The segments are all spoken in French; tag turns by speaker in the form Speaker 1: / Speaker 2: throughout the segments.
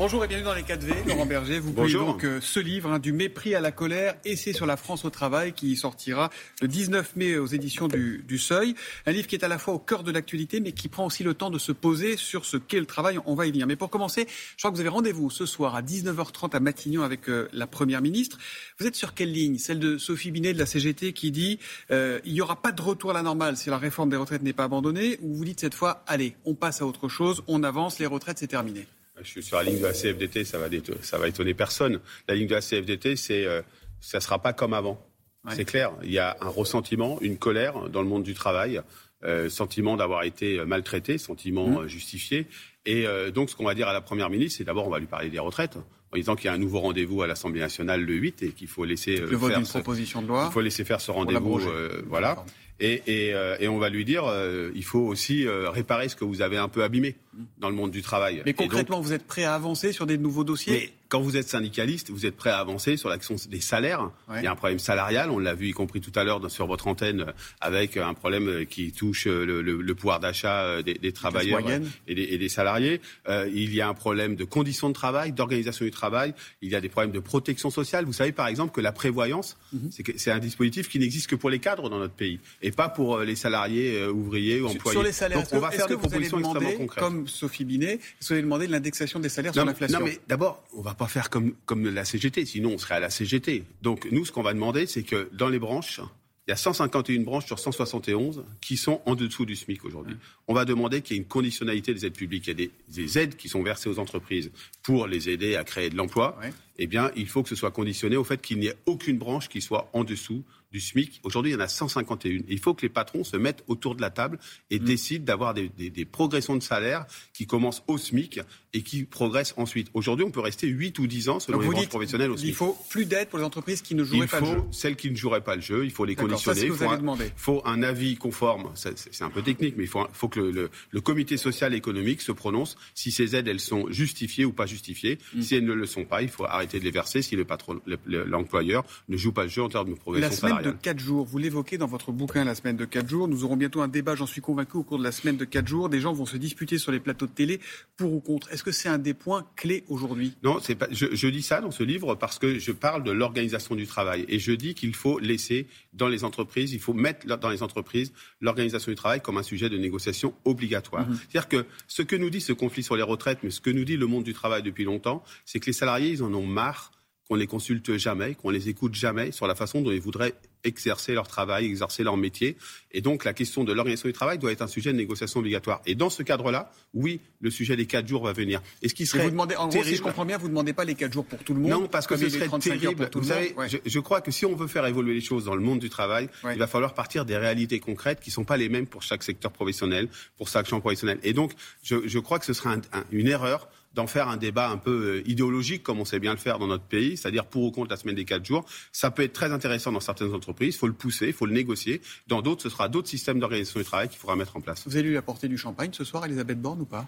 Speaker 1: Bonjour et bienvenue dans les 4V. Laurent Berger, vous publiez donc euh, ce livre, hein, Du mépris à la colère, essai sur la France au travail, qui sortira le 19 mai aux éditions du, Seuil. Un livre qui est à la fois au cœur de l'actualité, mais qui prend aussi le temps de se poser sur ce qu'est le travail. On va y venir. Mais pour commencer, je crois que vous avez rendez-vous ce soir à 19h30 à Matignon avec euh, la Première ministre. Vous êtes sur quelle ligne? Celle de Sophie Binet de la CGT qui dit euh, il n'y aura pas de retour à la normale si la réforme des retraites n'est pas abandonnée Ou vous dites cette fois allez, on passe à autre chose, on avance, les retraites c'est terminé
Speaker 2: je suis sur la ligne de la CFDT, ça va, ça va étonner personne. La ligne de la CFDT, c'est, euh, ça ne sera pas comme avant. C'est clair. Il y a un ressentiment, une colère dans le monde du travail, euh, sentiment d'avoir été maltraité, sentiment mmh. justifié. Et euh, donc, ce qu'on va dire à la Première ministre, c'est d'abord, on va lui parler des retraites en disant qu'il y a un nouveau rendez-vous à l'Assemblée nationale le 8 et qu'il faut laisser
Speaker 1: vote d'une proposition de loi.
Speaker 2: Il faut laisser faire ce rendez-vous, voilà. Et, et, et, on va lui dire, il faut aussi réparer ce que vous avez un peu abîmé dans le monde du travail.
Speaker 1: Mais concrètement, vous êtes prêt à avancer sur des nouveaux dossiers?
Speaker 2: Quand vous êtes syndicaliste, vous êtes prêt à avancer sur l'action des salaires. Il y a un problème salarial, on l'a vu y compris tout à l'heure sur votre antenne, avec un problème qui touche le, pouvoir d'achat des, travailleurs et des, salariés. Euh, il y a un problème de conditions de travail, d'organisation du travail. Il y a des problèmes de protection sociale. Vous savez par exemple que la prévoyance, mhm. c'est un dispositif qui n'existe que pour les cadres dans notre pays et pas pour euh, les salariés, euh, ouvriers ou employés.
Speaker 1: Sur les salaires, on va faire des propositions extrêmement concrètes. Comme Sophie Binet, est-ce que vous allez demander de l'indexation des salaires sur l'inflation
Speaker 2: Non, mais d'abord, on va pas faire comme, comme la CGT, sinon on serait à la CGT. Donc nous, ce qu'on va demander, c'est que dans les branches, il y a 151 branches sur 171 qui sont en dessous du SMIC aujourd'hui. On va demander qu'il y ait une conditionnalité des aides publiques. Il y a des, aides qui sont versées aux entreprises pour les aider à créer de l'emploi. Eh bien, il faut que ce soit conditionné au fait qu'il n'y ait aucune branche qui soit en dessous du SMIC. Aujourd'hui, il y en a 151. Il faut que les patrons se mettent autour de la table et mm. décident d'avoir des, progressions de salaire qui commencent au SMIC et qui progressent ensuite. Aujourd'hui, on peut rester 8 ou 10 ans selon les branches professionnelles au SMIC.
Speaker 1: Il faut plus d'aide pour les entreprises qui ne joueraient pas le jeu.
Speaker 2: Il faut celles qui ne joueraient pas le jeu. Il faut les conditionner.
Speaker 1: il
Speaker 2: faut,
Speaker 1: un,
Speaker 2: faut un avis conforme. C'est un peu technique, mais il faut, faut que le, le, comité social et économique se prononce si ces aides elles sont justifiées ou pas justifiées. Mm. Si elles ne le sont pas, il faut arrêter de les verser si le patron, l'employeur ne joue pas le jeu en termes de progression salariale
Speaker 1: de 4 jours, vous l'évoquez dans votre bouquin La semaine de 4 jours. Nous aurons bientôt un débat, j'en suis convaincu, au cours de la semaine de 4 jours. Des gens vont se disputer sur les plateaux de télé pour ou contre. Est-ce que c'est un des points clés aujourd'hui?
Speaker 2: Non, c'est pas. Je, je, dis ça dans ce livre parce que je parle de l'organisation du travail et je dis qu'il faut laisser dans les entreprises, il faut mettre dans les entreprises l'organisation du travail comme un sujet de négociation obligatoire. Mhm. C'est-à-dire que ce que nous dit ce conflit sur les retraites, mais ce que nous dit le monde du travail depuis longtemps, c'est que les salariés, ils en ont marre qu'on les consulte jamais, qu'on les écoute jamais sur la façon dont ils voudraient exercer leur travail, exercer leur métier. Et donc, la question de l'organisation du travail doit être un sujet de négociation obligatoire. Et dans ce cadre-là, oui, le sujet des quatre jours va venir. Et ce qui serait
Speaker 1: vous demandez, en gros, si je comprends bien, vous ne demandez pas les quatre jours pour tout le monde.
Speaker 2: Non, parce que ce serait terrible. Vous savez, je, crois que si on veut faire évoluer les choses dans le monde du travail, il va falloir partir des réalités concrètes qui ne sont pas les mêmes pour chaque secteur professionnel, pour chaque champ professionnel. Et donc, je, crois que ce serait une erreur d'en faire un débat un peu euh, idéologique, comme on sait bien le faire dans notre pays, c'est-à-dire pour ou contre la semaine des quatre jours. Ça peut être très intéressant dans certaines entreprises, il faut le pousser, il faut le négocier. Dans d'autres, ce sera d'autres systèmes d'organisation du travail qu'il faudra mettre en place.
Speaker 1: Vous allez lui apporter du champagne ce soir, Elisabeth Borne, ou pas?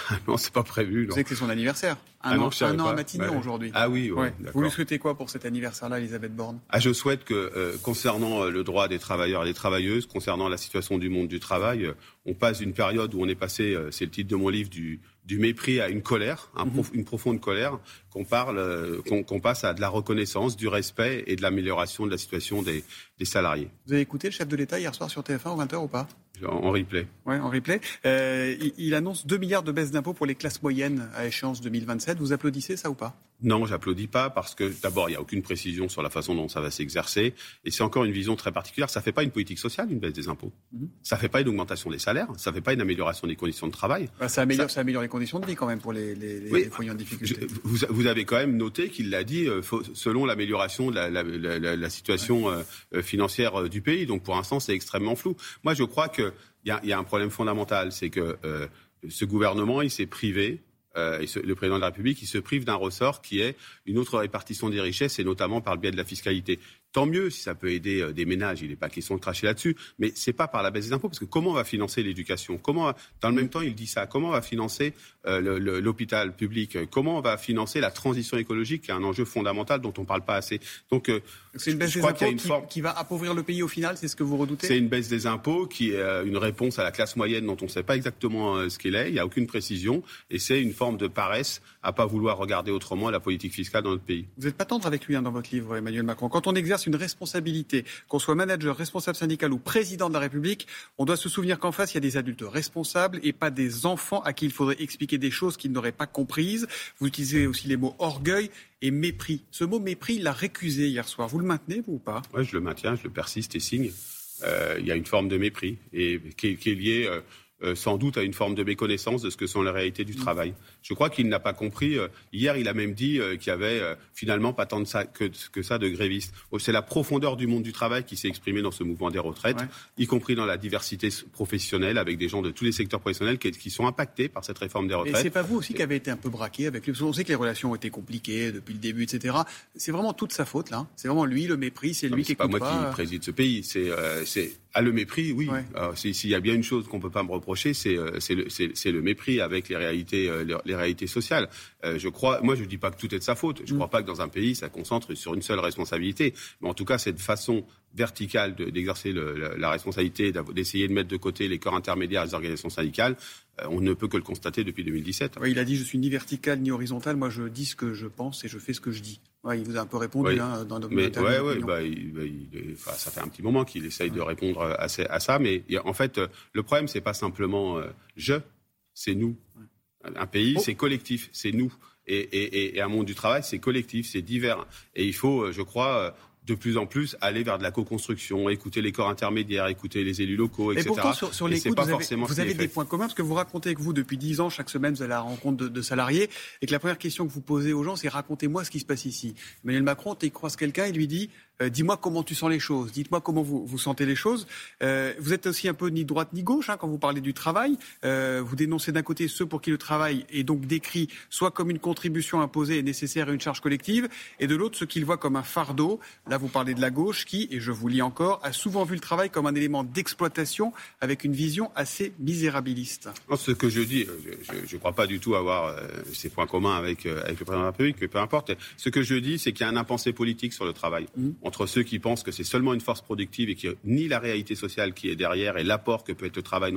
Speaker 2: non, c'est pas prévu.
Speaker 1: Vous savez que c'est son anniversaire. Un ah an, un an à Matignon aujourd'hui.
Speaker 2: Ah oui, ouais,
Speaker 1: Vous lui souhaitez quoi pour cet anniversaire-là, Elisabeth Borne?
Speaker 2: Ah, Je souhaite que, euh, concernant euh, le droit des travailleurs et des travailleuses, concernant la situation du monde du travail, on passe d'une période où on est passé, c'est le titre de mon livre, du, du mépris à une colère, mhm. une profonde colère, qu'on parle, euh, qu'on passe à de la reconnaissance, du respect et de l'amélioration de la situation des, salariés.
Speaker 1: Vous avez écouté le chef de l'État hier soir sur TF1 aux 20h ou pas?
Speaker 2: En, replay.
Speaker 1: Oui, en replay. Euh, il, annonce 2 milliards de baisse d'impôts pour les classes moyennes à échéance 2027. Vous applaudissez ça ou pas?
Speaker 2: Non, j'applaudis pas parce que d'abord, il n'y a aucune précision sur la façon dont ça va s'exercer. Et c'est encore une vision très particulière. Ça ne fait pas une politique sociale, une baisse des impôts. Mhm. Ça ne fait pas une augmentation des salaires. Ça ne fait pas une amélioration des conditions de travail.
Speaker 1: Bah, ça, améliore, ça... améliore les conditions de vie quand même pour les, les, foyers en difficulté.
Speaker 2: vous, vous, avez quand même noté qu'il l'a dit euh, selon l'amélioration de la, la, la, la situation euh, financière du pays. Donc pour l'instant, c'est extrêmement flou. Moi, je crois que il y, a, un problème fondamental, c'est que euh, ce gouvernement, il s'est privé, euh, le président de la République, il se prive d'un ressort qui est une autre répartition des richesses, et notamment par le biais de la fiscalité. Tant mieux si ça peut aider euh, des ménages, il n'est pas question de cracher là-dessus, mais c'est pas par la baisse des impôts, parce que comment on va financer l'éducation? Comment, dans le même temps, il dit ça. Comment on va financer euh, l'hôpital public? Comment on va financer la transition écologique, qui est un enjeu fondamental dont on ne parle pas assez?
Speaker 1: Donc, euh, c'est une baisse des impôts qui, va appauvrir le pays au final, c'est ce que vous redoutez?
Speaker 2: C'est une baisse des impôts qui est une réponse à la classe moyenne dont on ne sait pas exactement ce qu'elle est. Il n'y a aucune précision, et c'est une forme de paresse à pas vouloir regarder autrement la politique fiscale dans notre pays.
Speaker 1: Vous n'êtes pas tendre avec lui hein, dans votre livre, Emmanuel Macron. Quand on exerce une responsabilité, qu'on soit manager, responsable syndical ou président de la République, on doit se souvenir qu'en face, il y a des adultes responsables et pas des enfants à qui il faudrait expliquer des choses qu'ils n'auraient pas comprises. Vous utilisez aussi les mots orgueil et mépris. Ce mot mépris, il l'a récusé hier soir. Vous le maintenez, vous ou pas?
Speaker 2: Oui, je le maintiens, je le persiste et signe. Euh, il y a une forme de mépris et qui, est, liée euh, euh, sans doute à une forme de méconnaissance de ce que sont les réalités du mm. travail. Je crois qu'il n'a pas compris. Euh, hier, il a même dit euh, qu'il y avait finalement pas tant de ça, que, que, ça de grévistes. Oh, c'est la profondeur du monde du travail qui s'est exprimée dans ce mouvement des retraites, y compris dans la diversité professionnelle, avec des gens de tous les secteurs professionnels qui, qui sont impactés par cette réforme des retraites. Et
Speaker 1: c'est pas vous aussi qui avez été un peu braqué avec lui On sait que les relations ont été compliquées depuis le début, etc. C'est vraiment toute sa faute là. C'est vraiment lui le mépris. C'est lui qui. C'est
Speaker 2: pas moi qui préside ce pays. C'est à le mépris, oui. S'il y a bien une chose qu'on peut pas me reprocher, c'est euh, le, le, mépris avec les réalités, euh, les, réalités sociales. Euh, je crois, moi, je dis pas que tout est de sa faute. Je ne mm. crois pas que dans un pays, ça concentre sur une seule responsabilité. Mais en tout cas, cette façon verticale d'exercer la, responsabilité, d'essayer de mettre de côté les corps intermédiaires des organisations syndicales, on ne peut que le constater depuis 2017.
Speaker 1: il a dit je suis ni vertical ni horizontal. Moi, je dis ce que je pense et je fais ce que je dis. Ouais, il vous a un peu répondu hein, dans
Speaker 2: mais, ouais, ouais, bah, bah ça fait un petit moment qu'il essaye de répondre à, à, ça, mais en fait, le problème c'est pas simplement euh, je, c'est nous. Un pays, oh. c'est collectif, c'est nous. Et, et, et, un monde du travail, c'est collectif, c'est divers. Et il faut, euh, je crois, euh, de plus en plus aller vers de la co-construction, écouter les corps intermédiaires, écouter les élus locaux, etc.
Speaker 1: Et pourtant, sur, sur l'écoute, vous avez, vous avez des points communs, parce que vous racontez que vous, depuis dix ans, chaque semaine, vous allez à la rencontre de, de, salariés, et que la première question que vous posez aux gens, c'est racontez-moi ce qui se passe ici. Emmanuel Macron, il croise quelqu'un et lui dit euh, dis-moi comment tu sens les choses, dites-moi comment vous, vous, sentez les choses. Euh, vous êtes aussi un peu ni droite ni gauche hein, quand vous parlez du travail. Euh, vous dénoncez d'un côté ceux pour qui le travail est donc décrit soit comme une contribution imposée et nécessaire à une charge collective, et de l'autre ceux qui le voient comme un fardeau. Là, vous parlez de la gauche qui, et je vous lis encore, a souvent vu le travail comme un élément d'exploitation avec une vision assez misérabiliste.
Speaker 2: ce que je dis, je ne crois pas du tout avoir ces points communs avec, avec le président de la République, mais peu importe. Ce que je dis, c'est qu'il y a un impensé politique sur le travail. Mmh entre ceux qui pensent que c'est seulement une force productive et qui ni la réalité sociale qui est derrière et l'apport que peut être le travail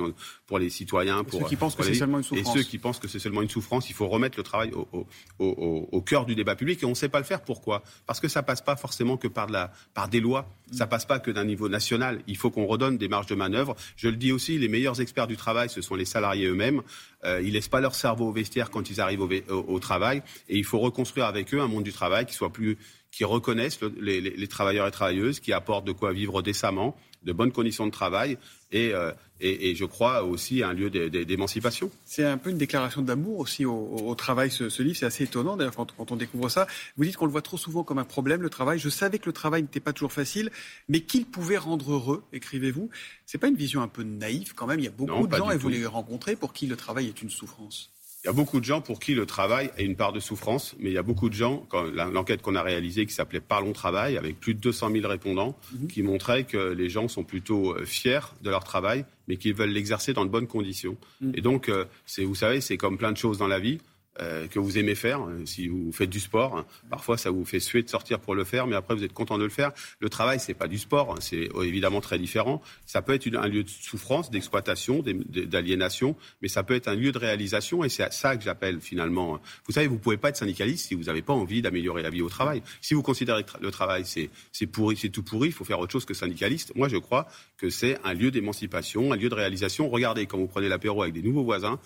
Speaker 2: pour les citoyens, pour
Speaker 1: et ceux qui pensent que c'est seulement une souffrance.
Speaker 2: Et ceux qui pensent que c'est seulement une souffrance, il faut remettre le travail au, au, au, cœur du débat public et on ne sait pas le faire. Pourquoi? Parce que ça passe pas forcément que par, la, par des lois, ça passe pas que d'un niveau national. Il faut qu'on redonne des marges de manœuvre. Je le dis aussi, les meilleurs experts du travail, ce sont les salariés eux-mêmes. Euh, ils laissent pas leur cerveau au vestiaire quand ils arrivent au, au, travail et il faut reconstruire avec eux un monde du travail qui soit plus qui reconnaissent les, travailleurs et travailleuses, qui apportent de quoi vivre décemment, de bonnes conditions de travail et, euh, et, je crois aussi un lieu d'émancipation.
Speaker 1: C'est un peu une déclaration d'amour aussi au, travail, ce, livre. C'est assez étonnant d'ailleurs quand, quand, on découvre ça. Vous dites qu'on le voit trop souvent comme un problème, le travail. Je savais que le travail n'était pas toujours facile, mais qu'il pouvait rendre heureux, écrivez-vous. C'est pas une vision un peu naïve quand même Il y a beaucoup de gens, et vous les rencontrez, pour qui le travail est une souffrance.
Speaker 2: Il y a beaucoup de gens pour qui le travail est une part de souffrance, mais il y a beaucoup de gens, l'enquête qu'on a réalisée qui s'appelait Parlons Travail, avec plus de 200 000 répondants, mhm. qui montrait que les gens sont plutôt euh, fiers de leur travail, mais qu'ils veulent l'exercer dans de bonnes conditions. Mhm. Et donc, euh, vous savez, c'est comme plein de choses dans la vie. Euh, que vous aimez faire. Euh, si vous faites du sport, hein, parfois ça vous fait suer de sortir pour le faire, mais après vous êtes content de le faire. Le travail, c'est pas du sport, hein, c'est euh, évidemment très différent. Ça peut être un lieu de souffrance, d'exploitation, d'aliénation, mais ça peut être un lieu de réalisation, et c'est ça que j'appelle finalement. Hein. Vous savez, vous pouvez pas être syndicaliste si vous n'avez pas envie d'améliorer la vie au travail. Si vous considérez que le travail c'est pourri, c'est tout pourri, il faut faire autre chose que syndicaliste. Moi, je crois que c'est un lieu d'émancipation, un lieu de réalisation. Regardez quand vous prenez l'apéro avec des nouveaux voisins,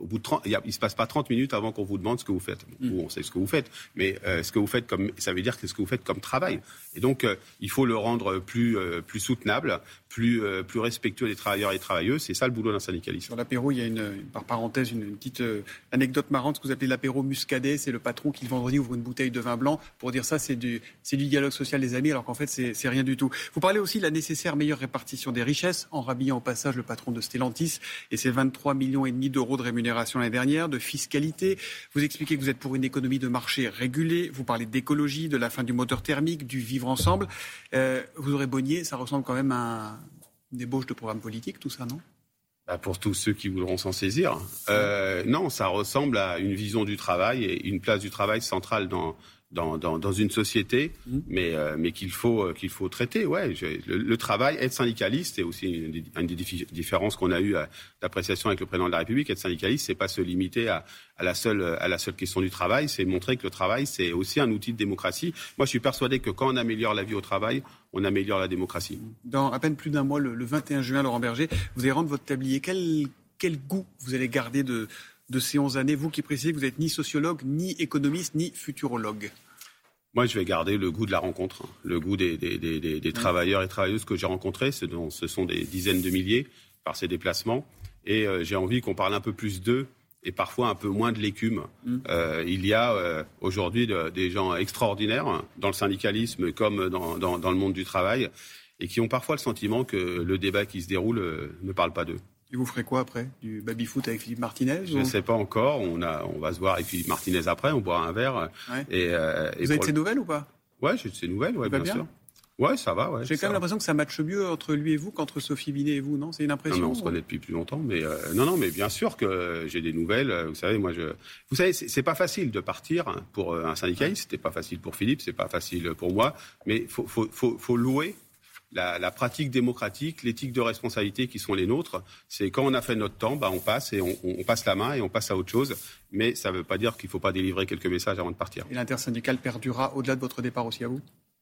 Speaker 2: au bout de 30, il ne se passe pas 30 minutes avant qu'on vous demande ce que vous faites. Mm. on sait ce que vous faites, mais euh, ce que vous faites comme, ça veut dire que ce que vous faites comme travail. Et donc, euh, il faut le rendre plus, euh, plus soutenable, plus, plus respectueux des travailleurs et des travailleuses. C'est ça le boulot d'un syndicaliste.
Speaker 1: Sur l'apéro, il y a une, par parenthèse une, petite anecdote marrante, ce que vous appelez l'apéro muscadet. C'est le patron qui le vendredi ouvre une bouteille de vin blanc pour dire ça, c'est du, c'est du dialogue social des amis, alors qu'en fait, c'est, c'est rien du tout. Vous parlez aussi de la nécessaire meilleure répartition des richesses, en rhabillant au passage le patron de Stellantis et ses 23 millions et demi d'euros de rémunération l'année dernière, de fiscalité. Vous expliquez que vous êtes pour une économie de marché régulée. Vous parlez d'écologie, de la fin du moteur thermique, du vivre ensemble. Euh, vous aurez bonnier, ça ressemble quand même à une ébauche de programme politique, tout ça, non?
Speaker 2: Bah, pour tous ceux qui voudront s'en saisir. Euh, non, ça ressemble à une vision du travail et une place du travail centrale dans, dans, dans, dans une société, mmh. mais, euh, mais qu'il faut, euh, qu'il faut traiter. Ouais, le, travail, être syndicaliste, c'est aussi une des, une des différences qu'on a eues d'appréciation avec le président de la République. Être syndicaliste, c'est pas se limiter à, à, la seule, à la seule question du travail, c'est montrer que le travail, c'est aussi un outil de démocratie. Moi, je suis persuadé que quand on améliore la vie au travail, on améliore la démocratie.
Speaker 1: Dans à peine plus d'un mois, le, le 21 juin, Laurent Berger, vous allez rendre votre tablier. Quel, quel goût vous allez garder de de ces 11 années, vous qui précisez que vous n'êtes ni sociologue, ni économiste, ni futurologue
Speaker 2: moi, je vais garder le goût de la rencontre, hein. le goût des, travailleurs et travailleuses que j'ai rencontrés. Ce, ce, sont des dizaines de milliers par ces déplacements. Et euh, j'ai envie qu'on parle un peu plus d'eux et parfois un peu moins de l'écume. Mm. Euh, il y a euh, aujourd'hui des gens extraordinaires dans le syndicalisme comme dans, dans, le monde du travail et qui ont parfois le sentiment que le débat qui se déroule ne parle pas d'eux.
Speaker 1: Et vous ferez quoi après? Du baby-foot avec Philippe Martinez
Speaker 2: Je ne sais pas encore. On, a, on va se voir avec Philippe Martinez après. On boira un verre.
Speaker 1: Et, euh, vous avez de ses nouvelles ou pas?
Speaker 2: Ouais, j'ai de ses nouvelles, ouais, bien, sûr. Ouais, ça va. Ouais,
Speaker 1: J'ai quand même l'impression que ça matche mieux entre lui et vous qu'entre Sophie Binet et vous, non? C'est une impression.
Speaker 2: Non, on se connaît depuis plus longtemps, mais euh, non, non, mais bien sûr que j'ai des nouvelles. Vous savez, moi, je, vous savez, c'est pas facile de partir pour un syndicaliste. C'était pas facile pour Philippe, c'est pas facile pour moi, mais faut, faut, faut, faut louer la, pratique démocratique, l'éthique de responsabilité qui sont les nôtres, c'est quand on a fait notre temps, bah on passe et on, passe la main et on passe à autre chose. Mais ça ne veut pas dire qu'il ne faut pas délivrer quelques messages avant de partir.
Speaker 1: Et l'intersyndicale perdurera au-delà de votre départ aussi à vous?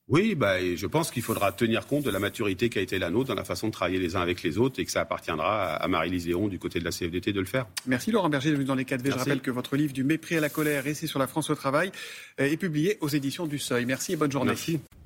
Speaker 2: Oui, bah, je pense qu'il faudra tenir compte de la maturité qui a été la nôtre dans la façon de travailler les uns avec les autres et que ça appartiendra à Marie-Lise Léon du côté de la CFDT de le faire.
Speaker 1: Merci Laurent Berger venu dans les 4V. Je rappelle que votre livre Du mépris à la colère, essai sur la France au travail, est publié aux éditions du Seuil. Merci et bonne journée.
Speaker 2: Merci.